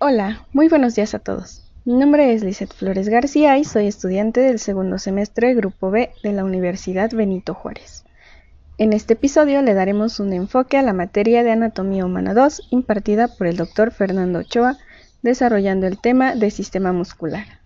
Hola, muy buenos días a todos. Mi nombre es Lizeth Flores García y soy estudiante del segundo semestre Grupo B de la Universidad Benito Juárez. En este episodio le daremos un enfoque a la materia de Anatomía Humana 2 impartida por el doctor Fernando Ochoa, desarrollando el tema de sistema muscular.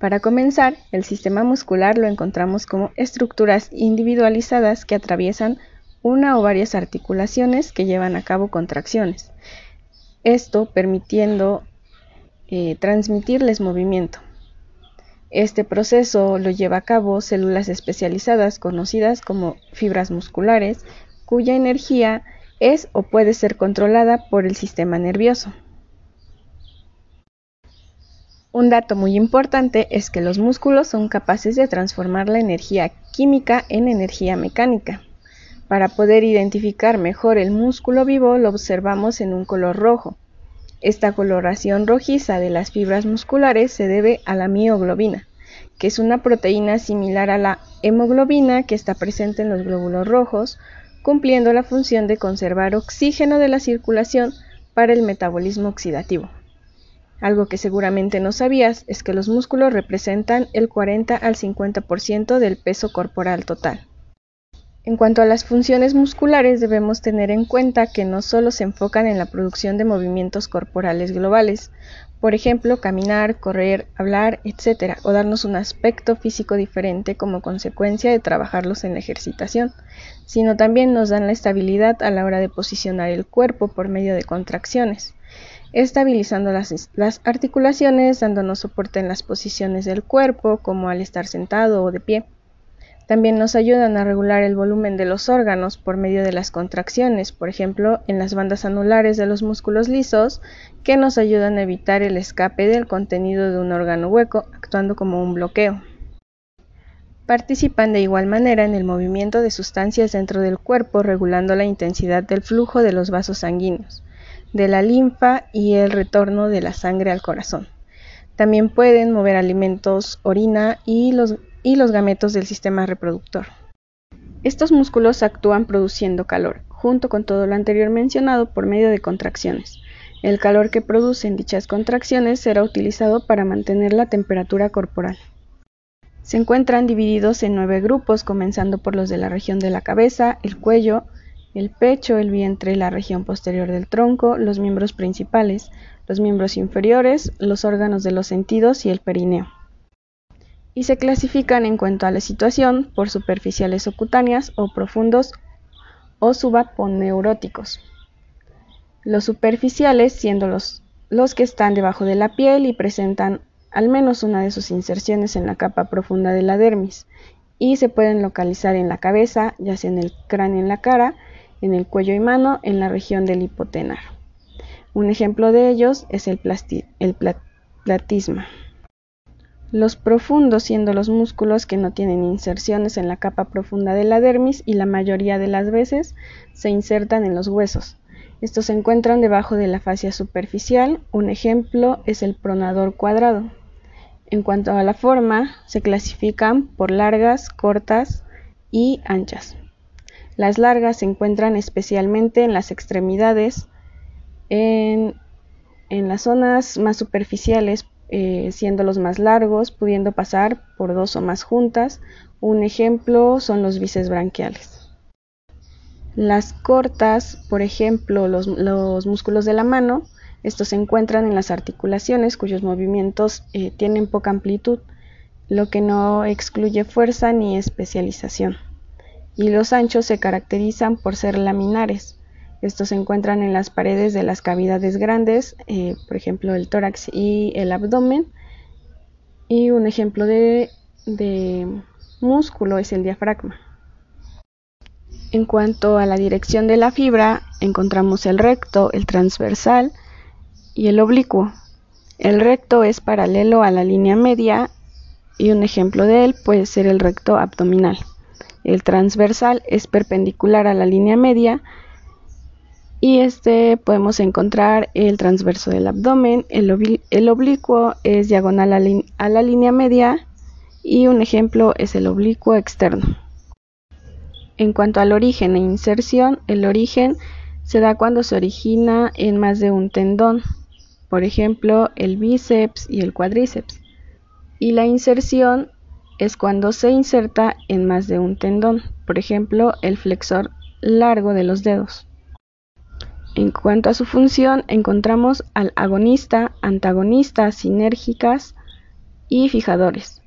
Para comenzar, el sistema muscular lo encontramos como estructuras individualizadas que atraviesan una o varias articulaciones que llevan a cabo contracciones esto permitiendo eh, transmitirles movimiento. Este proceso lo lleva a cabo células especializadas conocidas como fibras musculares, cuya energía es o puede ser controlada por el sistema nervioso. Un dato muy importante es que los músculos son capaces de transformar la energía química en energía mecánica. Para poder identificar mejor el músculo vivo lo observamos en un color rojo. Esta coloración rojiza de las fibras musculares se debe a la mioglobina, que es una proteína similar a la hemoglobina que está presente en los glóbulos rojos, cumpliendo la función de conservar oxígeno de la circulación para el metabolismo oxidativo. Algo que seguramente no sabías es que los músculos representan el 40 al 50% del peso corporal total. En cuanto a las funciones musculares, debemos tener en cuenta que no solo se enfocan en la producción de movimientos corporales globales, por ejemplo, caminar, correr, hablar, etc., o darnos un aspecto físico diferente como consecuencia de trabajarlos en la ejercitación, sino también nos dan la estabilidad a la hora de posicionar el cuerpo por medio de contracciones, estabilizando las, las articulaciones, dándonos soporte en las posiciones del cuerpo, como al estar sentado o de pie. También nos ayudan a regular el volumen de los órganos por medio de las contracciones, por ejemplo, en las bandas anulares de los músculos lisos, que nos ayudan a evitar el escape del contenido de un órgano hueco, actuando como un bloqueo. Participan de igual manera en el movimiento de sustancias dentro del cuerpo, regulando la intensidad del flujo de los vasos sanguíneos, de la linfa y el retorno de la sangre al corazón. También pueden mover alimentos, orina y los y los gametos del sistema reproductor. Estos músculos actúan produciendo calor, junto con todo lo anterior mencionado por medio de contracciones. El calor que producen dichas contracciones será utilizado para mantener la temperatura corporal. Se encuentran divididos en nueve grupos, comenzando por los de la región de la cabeza, el cuello, el pecho, el vientre, la región posterior del tronco, los miembros principales, los miembros inferiores, los órganos de los sentidos y el perineo y se clasifican en cuanto a la situación por superficiales o cutáneas o profundos o subaponeuróticos. Los superficiales siendo los, los que están debajo de la piel y presentan al menos una de sus inserciones en la capa profunda de la dermis y se pueden localizar en la cabeza, ya sea en el cráneo en la cara, en el cuello y mano, en la región del hipotenar. Un ejemplo de ellos es el, el platisma. Los profundos siendo los músculos que no tienen inserciones en la capa profunda de la dermis y la mayoría de las veces se insertan en los huesos. Estos se encuentran debajo de la fascia superficial. Un ejemplo es el pronador cuadrado. En cuanto a la forma, se clasifican por largas, cortas y anchas. Las largas se encuentran especialmente en las extremidades, en, las zonas más superficiales eh, siendo los más largos, pudiendo pasar por dos o más juntas. Un ejemplo son los bíceps branquiales. Las cortas, por ejemplo, los, músculos de la mano, estos se encuentran en las articulaciones cuyos movimientos eh, tienen poca amplitud, lo que no excluye fuerza ni especialización. Y los anchos se caracterizan por ser laminares, estos se encuentran en las paredes de las cavidades grandes, eh, por ejemplo el tórax y el abdomen. Y un ejemplo de, de músculo es el diafragma. En cuanto a la dirección de la fibra, encontramos el recto, el transversal y el oblicuo. El recto es paralelo a la línea media y un ejemplo de él puede ser el recto abdominal. El transversal es perpendicular a la línea media y este podemos encontrar el transverso del abdomen, el, oblicuo es diagonal a, la línea media y un ejemplo es el oblicuo externo. En cuanto al origen e inserción, el origen se da cuando se origina en más de un tendón. por ejemplo el bíceps y el cuádriceps. Y la inserción es cuando se inserta en más de un tendón, por ejemplo el flexor largo de los dedos. En cuanto a su función, encontramos al agonista, antagonistas, sinérgicas y fijadores.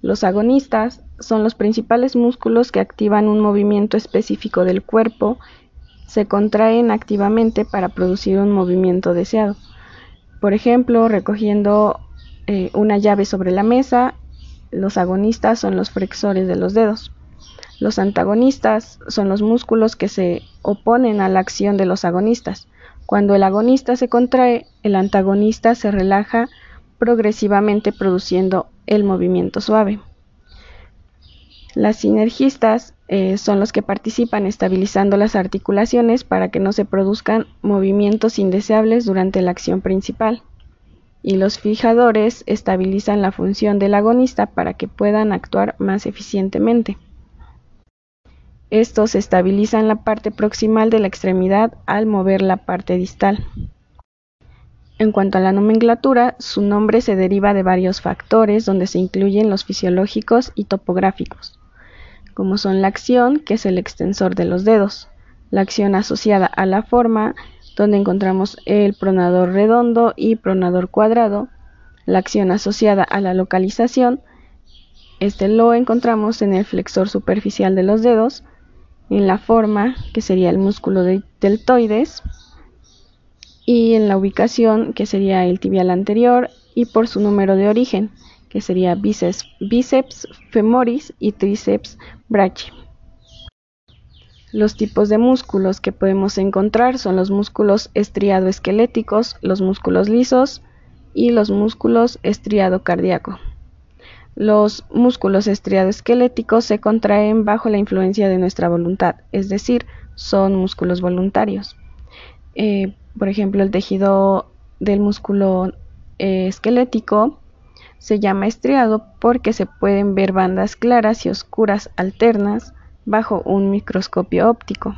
Los agonistas son los principales músculos que activan un movimiento específico del cuerpo, se contraen activamente para producir un movimiento deseado. Por ejemplo, recogiendo eh, una llave sobre la mesa, los agonistas son los flexores de los dedos. Los antagonistas son los músculos que se oponen a la acción de los agonistas. Cuando el agonista se contrae, el antagonista se relaja progresivamente produciendo el movimiento suave. Las sinergistas eh, son los que participan estabilizando las articulaciones para que no se produzcan movimientos indeseables durante la acción principal. Y los fijadores estabilizan la función del agonista para que puedan actuar más eficientemente. Estos estabilizan la parte proximal de la extremidad al mover la parte distal. En cuanto a la nomenclatura, su nombre se deriva de varios factores donde se incluyen los fisiológicos y topográficos, como son la acción, que es el extensor de los dedos, la acción asociada a la forma, donde encontramos el pronador redondo y pronador cuadrado, la acción asociada a la localización, este lo encontramos en el flexor superficial de los dedos, en la forma, que sería el músculo deltoides, y en la ubicación, que sería el tibial anterior, y por su número de origen, que sería bíceps, bíceps femoris y tríceps brachii. Los tipos de músculos que podemos encontrar son los músculos estriado-esqueléticos, los músculos lisos y los músculos estriado cardíaco. Los músculos estriado-esqueléticos se contraen bajo la influencia de nuestra voluntad, es decir, son músculos voluntarios. Eh, por ejemplo, el tejido del músculo eh, esquelético se llama estriado porque se pueden ver bandas claras y oscuras alternas bajo un microscopio óptico.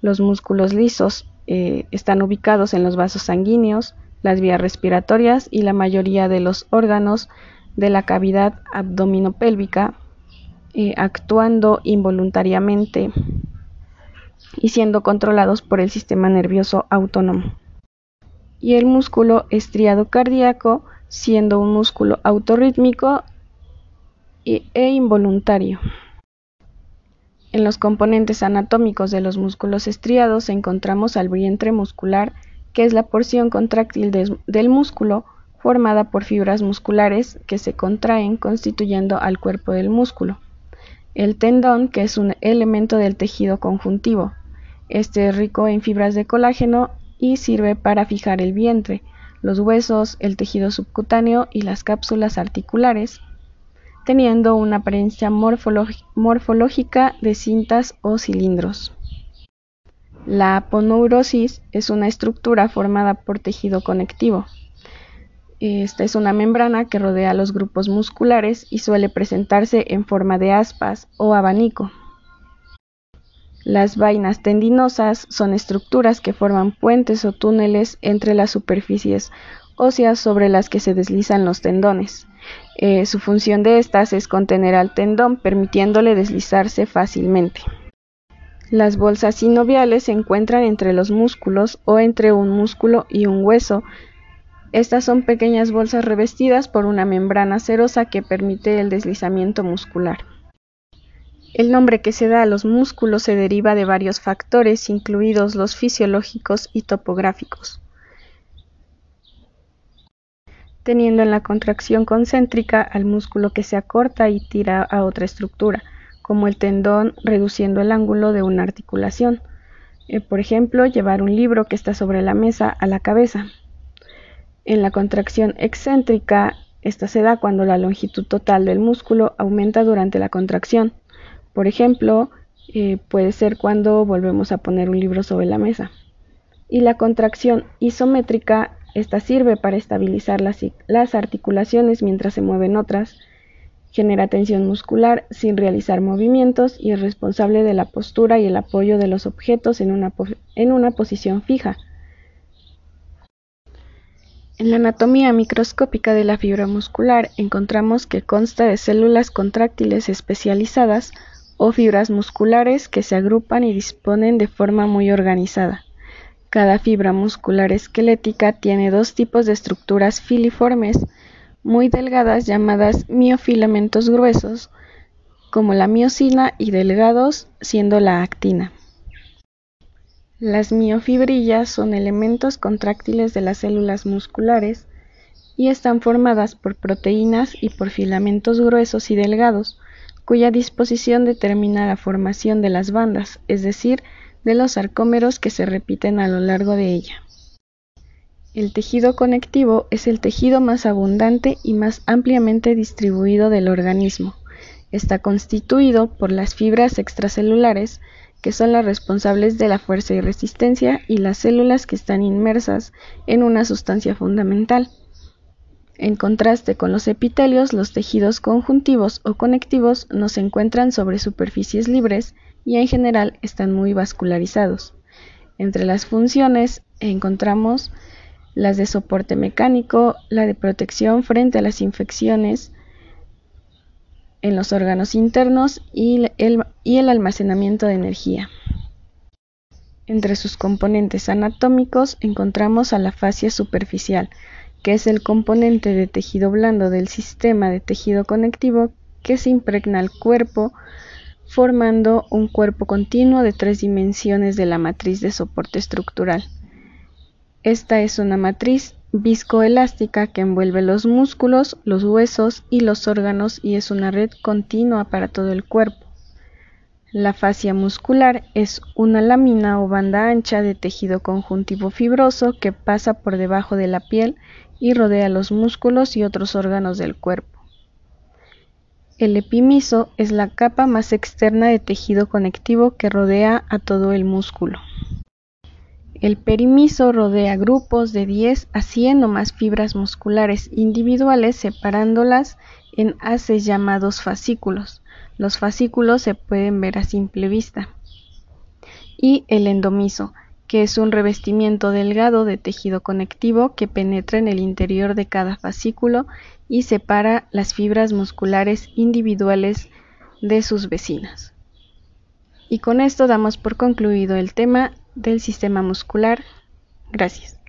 Los músculos lisos eh, están ubicados en los vasos sanguíneos, las vías respiratorias y la mayoría de los órganos de la cavidad abdominopélvica eh, actuando involuntariamente y siendo controlados por el sistema nervioso autónomo. Y el músculo estriado cardíaco siendo un músculo autorrítmico e involuntario. En los componentes anatómicos de los músculos estriados encontramos al vientre muscular, que es la porción contráctil del músculo formada por fibras musculares que se contraen constituyendo al cuerpo del músculo. El tendón, que es un elemento del tejido conjuntivo. Este es rico en fibras de colágeno y sirve para fijar el vientre, los huesos, el tejido subcutáneo y las cápsulas articulares, teniendo una apariencia morfológica de cintas o cilindros. La aponeurosis es una estructura formada por tejido conectivo, esta es una membrana que rodea los grupos musculares y suele presentarse en forma de aspas o abanico. Las vainas tendinosas son estructuras que forman puentes o túneles entre las superficies óseas sobre las que se deslizan los tendones. Eh, su función de estas es contener al tendón permitiéndole deslizarse fácilmente. Las bolsas sinoviales se encuentran entre los músculos o entre un músculo y un hueso estas son pequeñas bolsas revestidas por una membrana cerosa que permite el deslizamiento muscular. El nombre que se da a los músculos se deriva de varios factores, incluidos los fisiológicos y topográficos, teniendo en la contracción concéntrica al músculo que se acorta y tira a otra estructura, como el tendón reduciendo el ángulo de una articulación. Eh, por ejemplo, llevar un libro que está sobre la mesa a la cabeza. En la contracción excéntrica, esta se da cuando la longitud total del músculo aumenta durante la contracción. Por ejemplo, eh, puede ser cuando volvemos a poner un libro sobre la mesa. Y la contracción isométrica, esta sirve para estabilizar las, articulaciones mientras se mueven otras, genera tensión muscular sin realizar movimientos y es responsable de la postura y el apoyo de los objetos en una posición fija En la anatomía microscópica de la fibra muscular encontramos que consta de células contráctiles especializadas o fibras musculares que se agrupan y disponen de forma muy organizada. Cada fibra muscular esquelética tiene dos tipos de estructuras filiformes muy delgadas llamadas miofilamentos gruesos, como la miocina, y delgados, siendo la actina. Las miofibrillas son elementos contráctiles de las células musculares y están formadas por proteínas y por filamentos gruesos y delgados, cuya disposición determina la formación de las bandas, es decir, de los sarcómeros que se repiten a lo largo de ella. El tejido conectivo es el tejido más abundante y más ampliamente distribuido del organismo. Está constituido por las fibras extracelulares, que son las responsables de la fuerza y resistencia, y las células que están inmersas en una sustancia fundamental. En contraste con los epitelios, los tejidos conjuntivos o conectivos no se encuentran sobre superficies libres y en general están muy vascularizados. Entre las funciones encontramos las de soporte mecánico, la de protección frente a las infecciones en los órganos internos y el, almacenamiento de energía. Entre sus componentes anatómicos encontramos a la fascia superficial, que es el componente de tejido blando del sistema de tejido conectivo que se impregna al cuerpo formando un cuerpo continuo de tres dimensiones de la matriz de soporte estructural. Esta es una matriz viscoelástica que envuelve los músculos, los huesos y los órganos y es una red continua para todo el cuerpo. La fascia muscular es una lámina o banda ancha de tejido conjuntivo fibroso que pasa por debajo de la piel y rodea los músculos y otros órganos del cuerpo. El epimiso es la capa más externa de tejido conectivo que rodea a todo el músculo. El perimiso rodea grupos de 10 a 100 o más fibras musculares individuales separándolas en haces llamados fascículos. Los fascículos se pueden ver a simple vista. Y el endomiso, que es un revestimiento delgado de tejido conectivo que penetra en el interior de cada fascículo y separa las fibras musculares individuales de sus vecinas. Y con esto damos por concluido el tema del sistema muscular. Gracias.